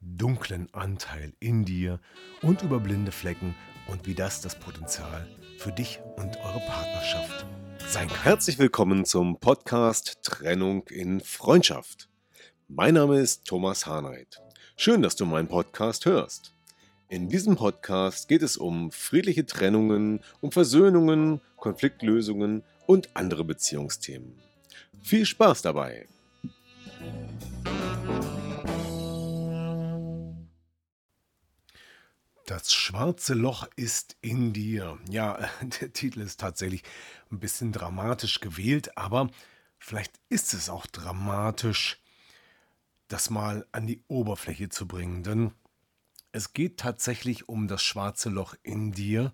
dunklen Anteil in dir und über blinde Flecken und wie das das Potenzial für dich und eure Partnerschaft sein kann. Herzlich willkommen zum Podcast Trennung in Freundschaft. Mein Name ist Thomas Harnight. Schön, dass du meinen Podcast hörst. In diesem Podcast geht es um friedliche Trennungen, um Versöhnungen, Konfliktlösungen und andere Beziehungsthemen. Viel Spaß dabei! Das schwarze Loch ist in dir. Ja, der Titel ist tatsächlich ein bisschen dramatisch gewählt, aber vielleicht ist es auch dramatisch, das mal an die Oberfläche zu bringen. Denn es geht tatsächlich um das schwarze Loch in dir.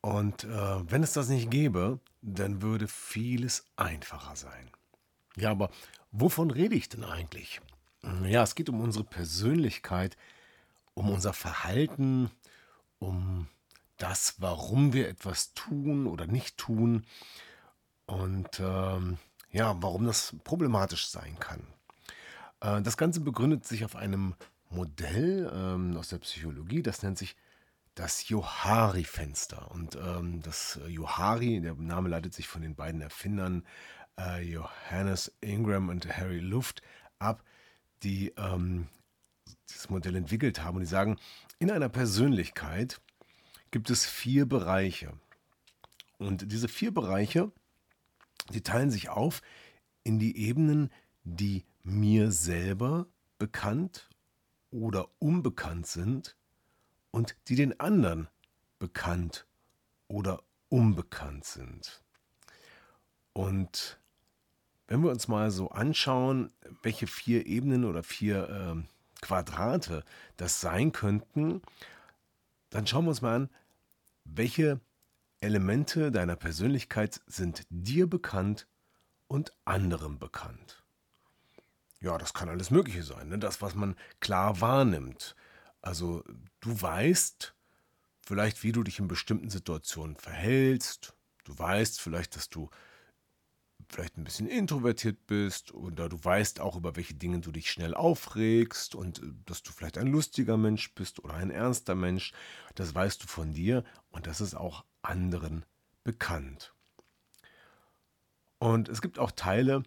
Und äh, wenn es das nicht gäbe, dann würde vieles einfacher sein. Ja, aber wovon rede ich denn eigentlich? Ja, es geht um unsere Persönlichkeit, um unser Verhalten, um das, warum wir etwas tun oder nicht tun und ähm, ja, warum das problematisch sein kann. Äh, das Ganze begründet sich auf einem Modell ähm, aus der Psychologie, das nennt sich das Johari-Fenster. Und ähm, das Johari, der Name leitet sich von den beiden Erfindern äh, Johannes Ingram und Harry Luft ab, die ähm, dieses Modell entwickelt haben. Und die sagen, in einer Persönlichkeit gibt es vier Bereiche. Und diese vier Bereiche, die teilen sich auf in die Ebenen, die mir selber bekannt oder unbekannt sind und die den anderen bekannt oder unbekannt sind. Und wenn wir uns mal so anschauen, welche vier Ebenen oder vier äh, Quadrate das sein könnten, dann schauen wir uns mal an, welche Elemente deiner Persönlichkeit sind dir bekannt und anderen bekannt. Ja, das kann alles Mögliche sein, ne? das, was man klar wahrnimmt. Also du weißt vielleicht, wie du dich in bestimmten Situationen verhältst. Du weißt vielleicht, dass du vielleicht ein bisschen introvertiert bist oder du weißt auch, über welche Dinge du dich schnell aufregst und äh, dass du vielleicht ein lustiger Mensch bist oder ein ernster Mensch. Das weißt du von dir und das ist auch anderen bekannt. Und es gibt auch Teile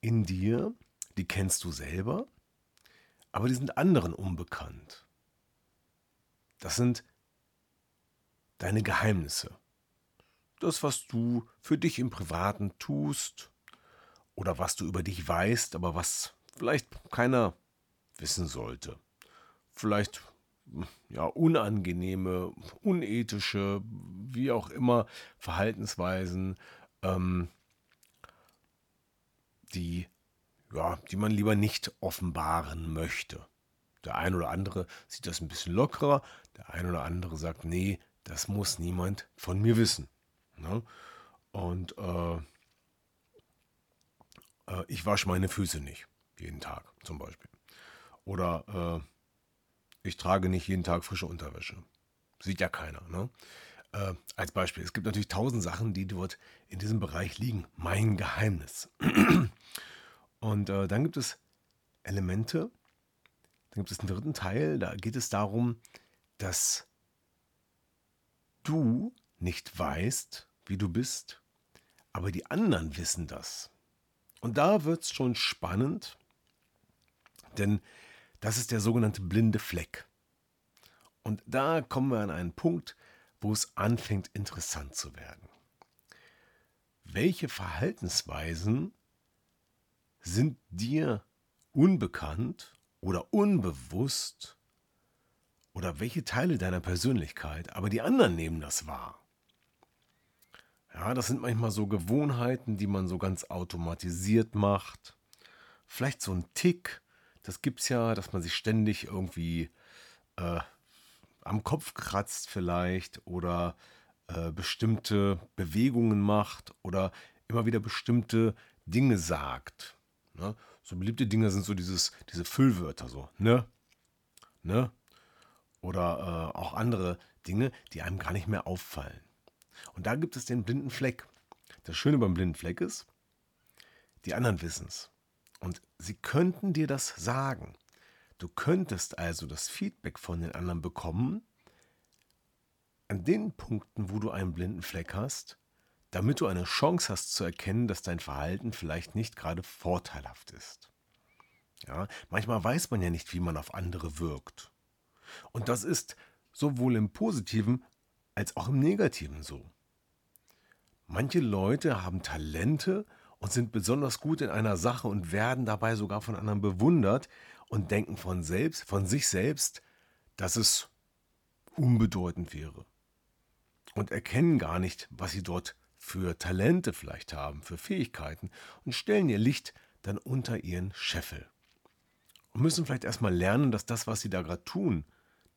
in dir, die kennst du selber, aber die sind anderen unbekannt. Das sind deine Geheimnisse das, was du für dich im Privaten tust oder was du über dich weißt, aber was vielleicht keiner wissen sollte. Vielleicht ja unangenehme, unethische, wie auch immer Verhaltensweisen, ähm, die ja, die man lieber nicht offenbaren möchte. Der ein oder andere sieht das ein bisschen lockerer, der ein oder andere sagt, nee, das muss niemand von mir wissen. Ne? Und äh, äh, ich wasche meine Füße nicht jeden Tag zum Beispiel. Oder äh, ich trage nicht jeden Tag frische Unterwäsche. Sieht ja keiner. Ne? Äh, als Beispiel. Es gibt natürlich tausend Sachen, die dort in diesem Bereich liegen. Mein Geheimnis. Und äh, dann gibt es Elemente. Dann gibt es einen dritten Teil. Da geht es darum, dass du nicht weißt, wie du bist, aber die anderen wissen das. Und da wird es schon spannend, denn das ist der sogenannte blinde Fleck. Und da kommen wir an einen Punkt, wo es anfängt interessant zu werden. Welche Verhaltensweisen sind dir unbekannt oder unbewusst oder welche Teile deiner Persönlichkeit, aber die anderen nehmen das wahr? Ja, das sind manchmal so Gewohnheiten, die man so ganz automatisiert macht. Vielleicht so ein Tick, das gibt es ja, dass man sich ständig irgendwie äh, am Kopf kratzt vielleicht oder äh, bestimmte Bewegungen macht oder immer wieder bestimmte Dinge sagt. Ne? So beliebte Dinge sind so dieses, diese Füllwörter so, ne? Ne? Oder äh, auch andere Dinge, die einem gar nicht mehr auffallen. Und da gibt es den blinden Fleck. Das Schöne beim blinden Fleck ist, die anderen wissen es. Und sie könnten dir das sagen. Du könntest also das Feedback von den anderen bekommen, an den Punkten, wo du einen blinden Fleck hast, damit du eine Chance hast zu erkennen, dass dein Verhalten vielleicht nicht gerade vorteilhaft ist. Ja, manchmal weiß man ja nicht, wie man auf andere wirkt. Und das ist sowohl im positiven als auch im negativen so. Manche Leute haben Talente und sind besonders gut in einer Sache und werden dabei sogar von anderen bewundert und denken von selbst, von sich selbst, dass es unbedeutend wäre. Und erkennen gar nicht, was sie dort für Talente vielleicht haben, für Fähigkeiten und stellen ihr Licht dann unter ihren Scheffel. Und müssen vielleicht erstmal lernen, dass das, was sie da gerade tun,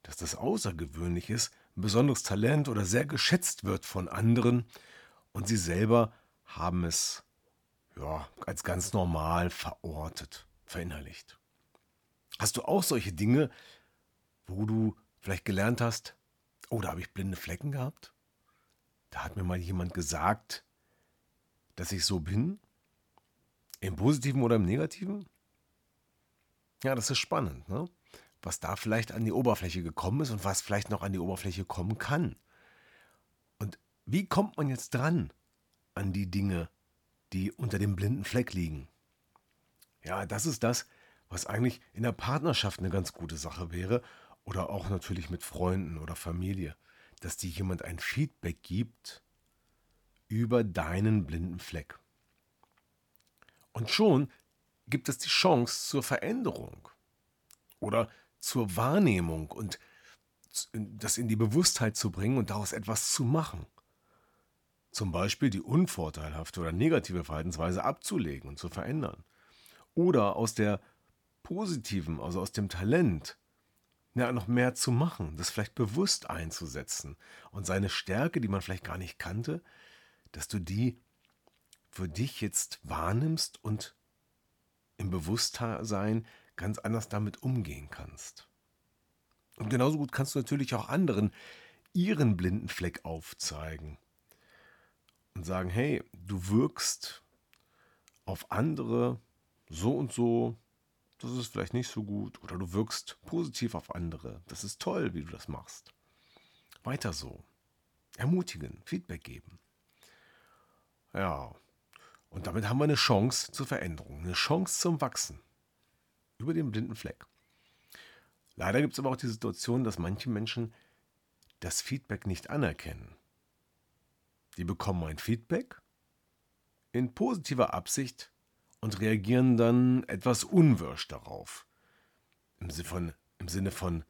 dass das außergewöhnlich ist, ein besonderes Talent oder sehr geschätzt wird von anderen und sie selber haben es ja, als ganz normal verortet, verinnerlicht. Hast du auch solche Dinge, wo du vielleicht gelernt hast, oh, da habe ich blinde Flecken gehabt? Da hat mir mal jemand gesagt, dass ich so bin? Im positiven oder im negativen? Ja, das ist spannend, ne? Was da vielleicht an die Oberfläche gekommen ist und was vielleicht noch an die Oberfläche kommen kann. Und wie kommt man jetzt dran an die Dinge, die unter dem blinden Fleck liegen? Ja, das ist das, was eigentlich in der Partnerschaft eine ganz gute Sache wäre oder auch natürlich mit Freunden oder Familie dass dir jemand ein Feedback gibt über deinen blinden Fleck. Und schon gibt es die Chance zur Veränderung oder zur Wahrnehmung und das in die Bewusstheit zu bringen und daraus etwas zu machen. Zum Beispiel die unvorteilhafte oder negative Verhaltensweise abzulegen und zu verändern. Oder aus der positiven, also aus dem Talent, ja, noch mehr zu machen, das vielleicht bewusst einzusetzen und seine Stärke, die man vielleicht gar nicht kannte, dass du die für dich jetzt wahrnimmst und im Bewusstsein ganz anders damit umgehen kannst. Und genauso gut kannst du natürlich auch anderen ihren blinden Fleck aufzeigen und sagen, hey, du wirkst auf andere so und so, das ist vielleicht nicht so gut oder du wirkst positiv auf andere. Das ist toll, wie du das machst. Weiter so. Ermutigen, Feedback geben. Ja, und damit haben wir eine Chance zur Veränderung, eine Chance zum Wachsen über den blinden Fleck. Leider gibt es aber auch die Situation, dass manche Menschen das Feedback nicht anerkennen. Die bekommen ein Feedback in positiver Absicht und reagieren dann etwas unwirsch darauf. Im Sinne von, im Sinne von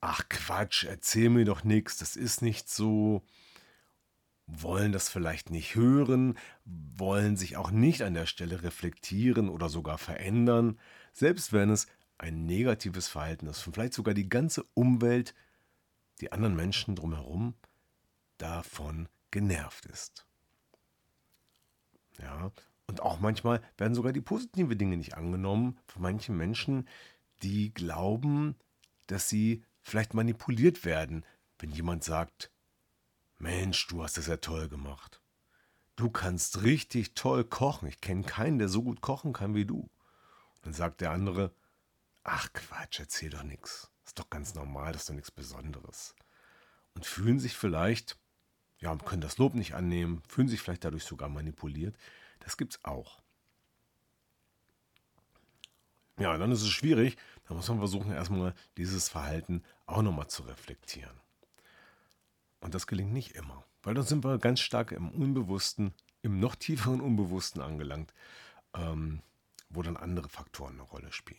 ach Quatsch, erzähl mir doch nichts, das ist nicht so, wollen das vielleicht nicht hören, wollen sich auch nicht an der Stelle reflektieren oder sogar verändern, selbst wenn es ein negatives Verhalten ist, und vielleicht sogar die ganze Umwelt, die anderen Menschen drumherum davon genervt ist. Ja, und auch manchmal werden sogar die positiven Dinge nicht angenommen von manchen Menschen, die glauben, dass sie vielleicht manipuliert werden, wenn jemand sagt, Mensch, du hast das ja toll gemacht. Du kannst richtig toll kochen. Ich kenne keinen, der so gut kochen kann wie du. Dann sagt der andere, ach Quatsch, erzähl doch nichts. Ist doch ganz normal, das ist doch nichts Besonderes. Und fühlen sich vielleicht, ja, können das Lob nicht annehmen, fühlen sich vielleicht dadurch sogar manipuliert. Das gibt es auch. Ja, dann ist es schwierig. Da muss man versuchen, erstmal dieses Verhalten auch nochmal zu reflektieren. Und das gelingt nicht immer, weil dann sind wir ganz stark im Unbewussten, im noch tieferen Unbewussten angelangt, ähm, wo dann andere Faktoren eine Rolle spielen.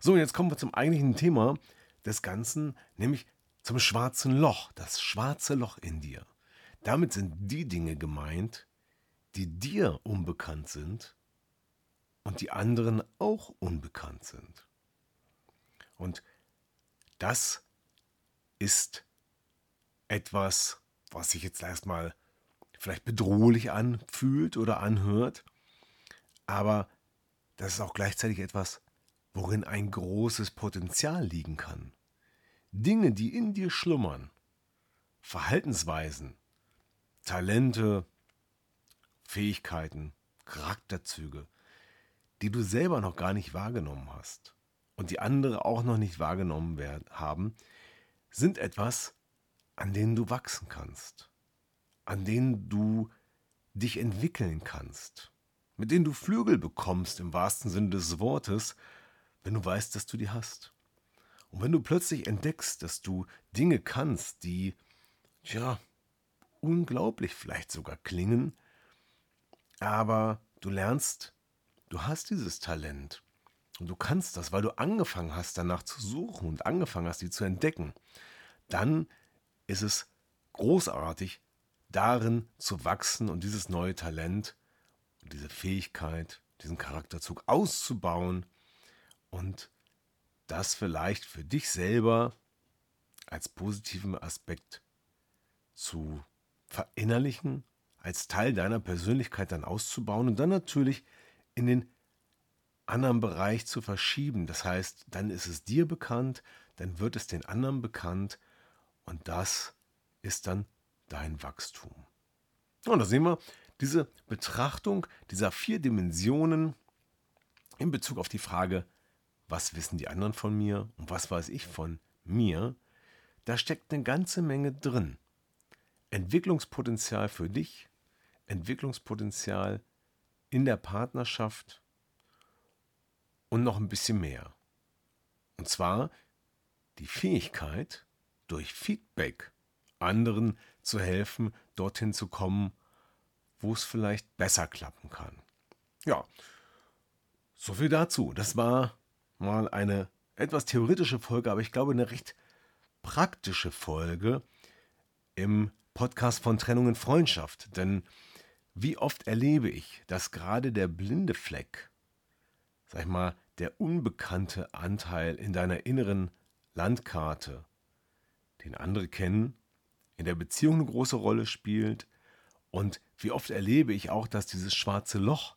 So, jetzt kommen wir zum eigentlichen Thema des Ganzen, nämlich zum schwarzen Loch, das schwarze Loch in dir. Damit sind die Dinge gemeint, die dir unbekannt sind und die anderen auch unbekannt sind. Und das ist etwas, was sich jetzt erstmal vielleicht bedrohlich anfühlt oder anhört, aber das ist auch gleichzeitig etwas, worin ein großes Potenzial liegen kann. Dinge, die in dir schlummern, Verhaltensweisen, Talente, Fähigkeiten, Charakterzüge, die du selber noch gar nicht wahrgenommen hast und die andere auch noch nicht wahrgenommen werden, haben, sind etwas, an denen du wachsen kannst, an denen du dich entwickeln kannst, mit denen du Flügel bekommst im wahrsten Sinne des Wortes, wenn du weißt, dass du die hast. Und wenn du plötzlich entdeckst, dass du Dinge kannst, die, ja, unglaublich vielleicht sogar klingen, aber du lernst, du hast dieses Talent und du kannst das, weil du angefangen hast, danach zu suchen und angefangen hast, die zu entdecken, dann ist es großartig, darin zu wachsen und dieses neue Talent und diese Fähigkeit, diesen Charakterzug auszubauen und das vielleicht für dich selber als positiven Aspekt zu verinnerlichen, als Teil deiner Persönlichkeit dann auszubauen und dann natürlich in den anderen Bereich zu verschieben. Das heißt, dann ist es dir bekannt, dann wird es den anderen bekannt und das ist dann dein Wachstum. Und da sehen wir diese Betrachtung dieser vier Dimensionen in Bezug auf die Frage, was wissen die anderen von mir und was weiß ich von mir, da steckt eine ganze Menge drin. Entwicklungspotenzial für dich, Entwicklungspotenzial in der Partnerschaft und noch ein bisschen mehr. Und zwar die Fähigkeit, durch Feedback anderen zu helfen, dorthin zu kommen, wo es vielleicht besser klappen kann. Ja, so viel dazu. Das war mal eine etwas theoretische Folge, aber ich glaube eine recht praktische Folge im Podcast von Trennung in Freundschaft. Denn wie oft erlebe ich, dass gerade der blinde Fleck, sag ich mal, der unbekannte Anteil in deiner inneren Landkarte, den andere kennen, in der Beziehung eine große Rolle spielt. Und wie oft erlebe ich auch, dass dieses schwarze Loch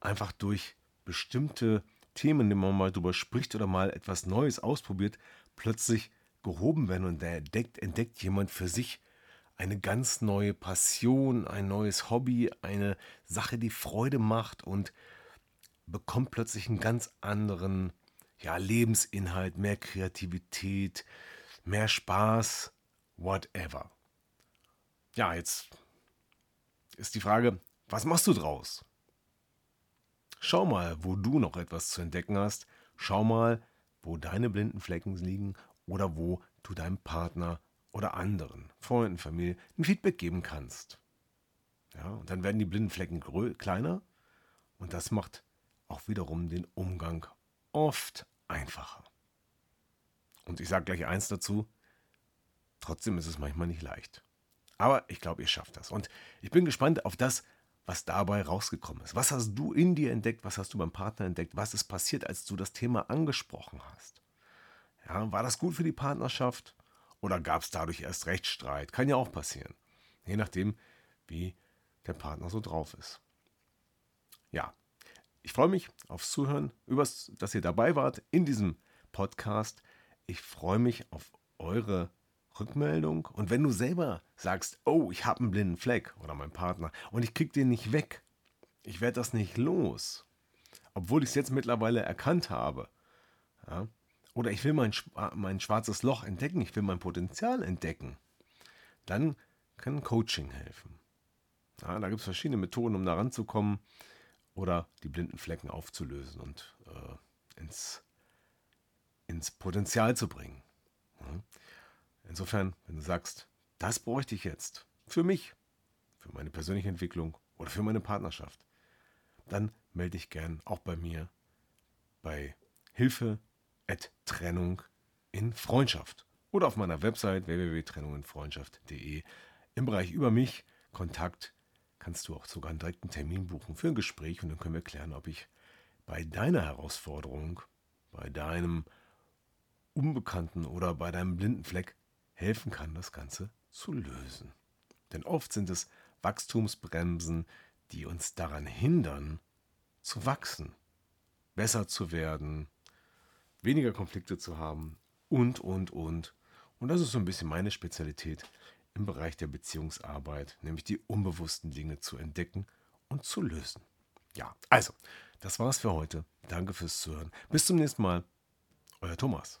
einfach durch bestimmte Themen, wenn man mal drüber spricht oder mal etwas Neues ausprobiert, plötzlich gehoben werden und da entdeckt, entdeckt jemand für sich eine ganz neue Passion, ein neues Hobby, eine Sache, die Freude macht und bekommt plötzlich einen ganz anderen ja, Lebensinhalt, mehr Kreativität, mehr Spaß, whatever. Ja, jetzt ist die Frage, was machst du draus? Schau mal, wo du noch etwas zu entdecken hast. Schau mal, wo deine blinden Flecken liegen oder wo du deinem Partner oder anderen, Freunden, Familie, ein Feedback geben kannst. Ja, und dann werden die blinden Flecken kleiner und das macht auch wiederum den Umgang oft einfacher. Und ich sage gleich eins dazu, trotzdem ist es manchmal nicht leicht. Aber ich glaube, ihr schafft das. Und ich bin gespannt auf das, was dabei rausgekommen ist. Was hast du in dir entdeckt? Was hast du beim Partner entdeckt? Was ist passiert, als du das Thema angesprochen hast? Ja, war das gut für die Partnerschaft? Oder gab es dadurch erst Rechtsstreit? Kann ja auch passieren. Je nachdem, wie der Partner so drauf ist. Ja, ich freue mich aufs Zuhören, übers, dass ihr dabei wart in diesem Podcast. Ich freue mich auf eure Rückmeldung. Und wenn du selber sagst, oh, ich habe einen blinden Fleck oder mein Partner und ich kriege den nicht weg, ich werde das nicht los, obwohl ich es jetzt mittlerweile erkannt habe, ja, oder ich will mein, mein schwarzes Loch entdecken, ich will mein Potenzial entdecken, dann kann Coaching helfen. Ja, da gibt es verschiedene Methoden, um da ranzukommen oder die blinden Flecken aufzulösen und äh, ins, ins Potenzial zu bringen. Ja. Insofern, wenn du sagst, das bräuchte ich jetzt für mich, für meine persönliche Entwicklung oder für meine Partnerschaft, dann melde dich gern auch bei mir bei Hilfe at Trennung in Freundschaft oder auf meiner Website www.trennunginfreundschaft.de im Bereich über mich, Kontakt, kannst du auch sogar einen direkten Termin buchen für ein Gespräch und dann können wir klären, ob ich bei deiner Herausforderung, bei deinem Unbekannten oder bei deinem blinden Fleck helfen kann, das Ganze zu lösen. Denn oft sind es Wachstumsbremsen, die uns daran hindern, zu wachsen, besser zu werden, weniger Konflikte zu haben und, und, und. Und das ist so ein bisschen meine Spezialität im Bereich der Beziehungsarbeit, nämlich die unbewussten Dinge zu entdecken und zu lösen. Ja, also, das war's für heute. Danke fürs Zuhören. Bis zum nächsten Mal. Euer Thomas.